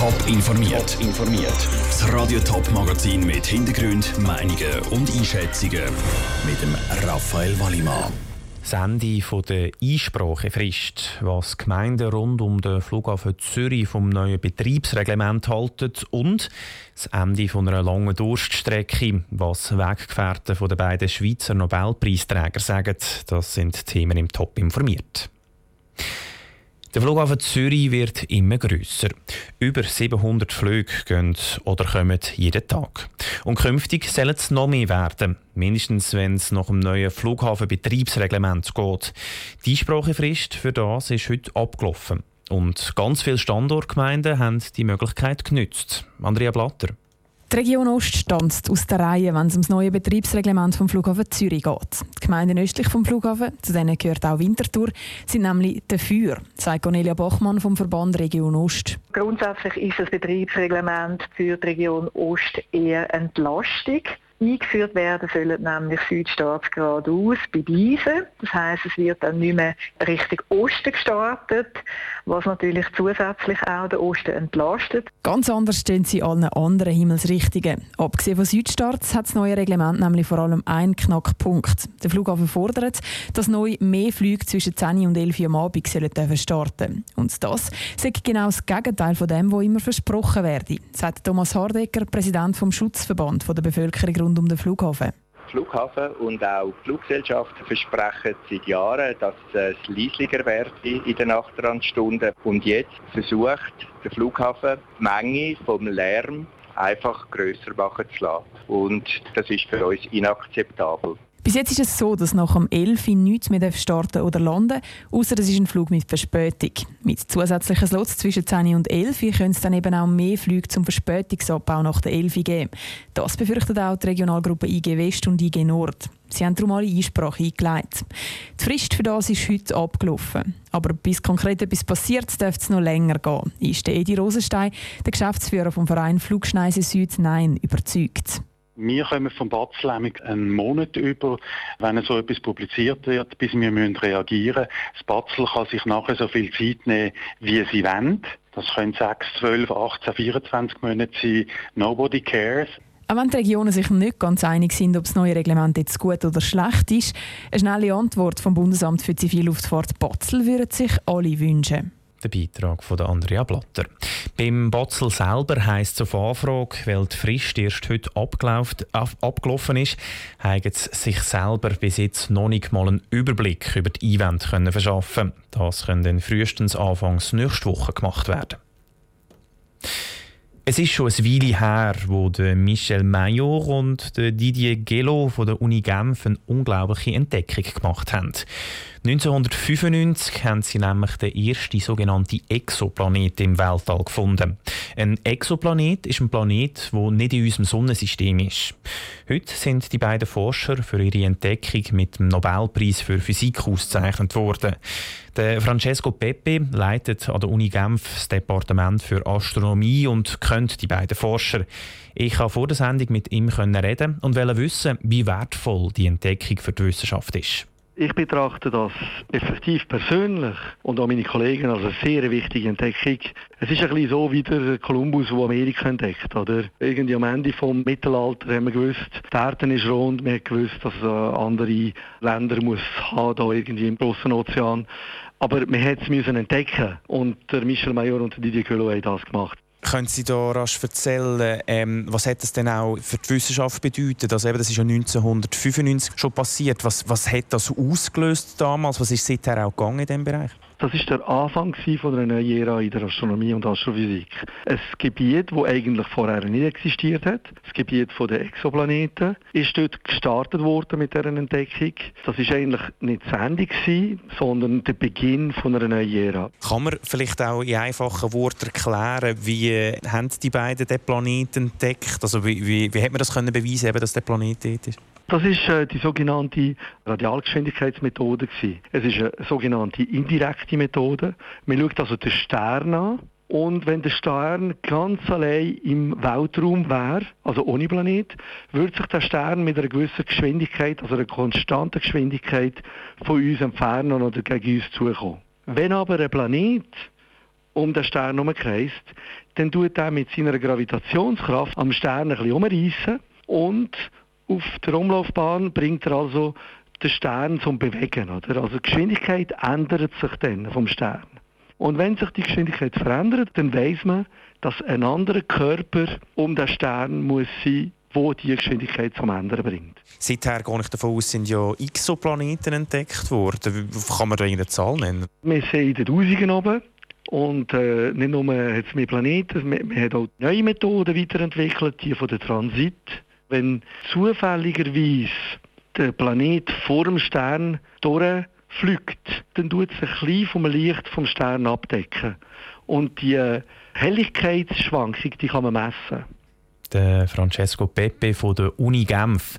Top informiert. informiert. Das Radio Top Magazin mit Hintergrund, Meinungen und Einschätzungen mit dem Raphael Wallimann. Das Ende der Einsprachefrist, was Gemeinden rund um den Flughafen Zürich vom neuen Betriebsreglement halten und das Ende einer langen Durststrecke, was Weggefährten der beiden Schweizer Nobelpreisträger sagen, das sind Themen im Top informiert. Der Flughafen Zürich wird immer grösser. Über 700 Flüge gehen oder kommen jeden Tag. Und künftig sollen es noch mehr werden. Mindestens, wenn es nach dem neuen Flughafenbetriebsreglement geht. Die Einsprachefrist für das ist heute abgelaufen. Und ganz viele Standortgemeinden haben die Möglichkeit genützt. Andrea Blatter. Die Region Ost tanzt aus der Reihe, wenn es um das neue Betriebsreglement vom Flughafen Zürich geht. Die Gemeinden östlich vom Flughafen, zu denen gehört auch Winterthur, sind nämlich dafür, sagt Cornelia Bachmann vom Verband Region Ost. Grundsätzlich ist das Betriebsreglement für die Region Ost eher Entlastung. Eingeführt werden sollen nämlich Südstaats geradeaus bei Biesen. Das heisst, es wird dann nicht mehr Richtung Osten gestartet, was natürlich zusätzlich auch den Osten entlastet. Ganz anders stehen sie allen anderen Himmelsrichtungen. Abgesehen von Südstarts hat das neue Reglement nämlich vor allem einen Knackpunkt. Der Flughafen fordert, dass neu mehr Flüge zwischen 10 und 11 Uhr am Abend sollen starten Und das ist genau das Gegenteil von dem, was immer versprochen werde, sagt Thomas Hardecker, Präsident vom Schutzverband der Bevölkerung rund um den Flughafen. Flughafen und auch Fluggesellschaften versprechen seit Jahren, dass es leislicher werde in den Nachtrandstunden. Und jetzt versucht der Flughafen die Menge vom Lärm einfach grösser machen zu lassen. Und das ist für uns inakzeptabel. Bis jetzt ist es so, dass nach dem 11 Uhr nichts mehr starten oder landen außer es ist ein Flug mit Verspätung. Mit zusätzlichen Slots zwischen 10 und 11 Uhr können es dann eben auch mehr Flüge zum Verspätungsabbau nach der 11 Uhr geben. Das befürchtet auch die Regionalgruppe IG West und IG Nord. Sie haben darum alle Einsprache eingeleitet. Die Frist für das ist heute abgelaufen. Aber bis konkret etwas passiert, dürfte es noch länger gehen, ist der Edi Rosenstein, der Geschäftsführer vom Verein Flugschneise Süd, Nein überzeugt. Wir kommen vom Batzlämmung einen Monat über, wenn so etwas publiziert wird, bis wir müssen reagieren müssen. Das Batzel kann sich nachher so viel Zeit nehmen, wie sie wollen. Das können 6, 12, 18, 24 Monate sein. Nobody cares. Auch wenn die Regionen sich nicht ganz einig sind, ob das neue Reglement jetzt gut oder schlecht ist, eine schnelle Antwort vom Bundesamt für Zivilluftfahrt Batzel würden sich alle wünschen. Der Beitrag von Andrea Blatter. Beim Botzel selber heisst es auf Anfrage, weil die Frist erst heute abgelaufen ist, haben sie sich selber bis jetzt noch nicht mal einen Überblick über die Event können verschaffen. Das kann dann frühestens Anfangs nächste Woche gemacht werden. Es ist schon ein Weile her, wo Michel Maillot und Didier Gelo von der Uni Genf eine unglaubliche Entdeckung gemacht haben. 1995 haben sie nämlich den ersten sogenannten Exoplanet im Weltall gefunden. Ein Exoplanet ist ein Planet, der nicht in unserem Sonnensystem ist. Heute sind die beiden Forscher für ihre Entdeckung mit dem Nobelpreis für Physik ausgezeichnet worden. Der Francesco Pepe leitet an der Uni Genf das Departement für Astronomie und kennt die beiden Forscher. Ich konnte vor der Sendung mit ihm reden und wissen, wie wertvoll die Entdeckung für die Wissenschaft ist. Ich betrachte das effektiv persönlich und auch meine Kollegen als eine sehr wichtige Entdeckung. Es ist ein bisschen so wie der Kolumbus, der Amerika entdeckt. Oder? Irgendwie am Ende des Mittelalters haben wir gewusst, die Erde ist rund, wir haben gewusst, dass es andere Länder muss haben, da irgendwie im großen Ozean. Aber wir hätten es entdecken und der Michel Mayor und Didier Queloz haben das gemacht. Können Sie da rasch erzählen, ähm, was hat das denn auch für die Wissenschaft bedeutet? Also eben, das ist ja 1995 schon passiert. Was, was hat das ausgelöst damals? Was ist seither auch gegangen in diesem Bereich? Das ist der Anfang von einer neuen Ära in der Astronomie und Astrophysik. Ein Gebiet, das eigentlich vorher nicht existiert hat, das Gebiet der Exoplaneten, ist dort gestartet worden mit dieser Entdeckung. Das ist eigentlich nicht das Ende gewesen, sondern der Beginn von einer neuen Ära. Kann man vielleicht auch in einfachen Worten erklären, wie haben die beiden den Planeten entdeckt? Also wie, wie, wie hat man das können beweisen, dass der Planet dort ist? Das ist äh, die sogenannte Radialgeschwindigkeitsmethode. Es ist eine sogenannte indirekte Methode. Man schaut also den Stern an und wenn der Stern ganz allein im Weltraum wäre, also ohne Planet, würde sich der Stern mit einer gewissen Geschwindigkeit, also einer konstanten Geschwindigkeit von uns entfernen oder gegen uns zukommen. Wenn aber ein Planet um den Stern herumkreist, dann tut er mit seiner Gravitationskraft am Stern ein bisschen umreißen und auf der Umlaufbahn bringt er also den Stern zum Bewegen. Oder? Also die Geschwindigkeit ändert sich dann vom Stern. Und wenn sich die Geschwindigkeit verändert, dann weiß man, dass ein anderer Körper um den Stern muss sein wo die Geschwindigkeit zum Ändern bringt. Seither gehe ich davon aus, sind ja Exoplaneten entdeckt worden. Kann man da eine Zahl nennen? Wir sehen in den Tausenden oben. Und äh, nicht nur hat es mehr Planeten, wir, wir haben auch neue Methoden weiterentwickelt, die von der Transit. Wenn zufälligerweise der Planet vor dem Stern durchfliegt, dann tut sich ein bisschen vom Licht vom Stern abdecken. Und die Helligkeitsschwankung, die kann man messen der Francesco Pepe von der Uni Genf.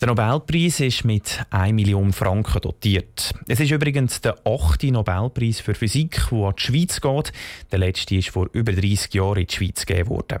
Der Nobelpreis ist mit 1 Million Franken dotiert. Es ist übrigens der achte Nobelpreis für Physik, der an die Schweiz geht. Der letzte ist vor über 30 Jahren in die Schweiz gegeben worden.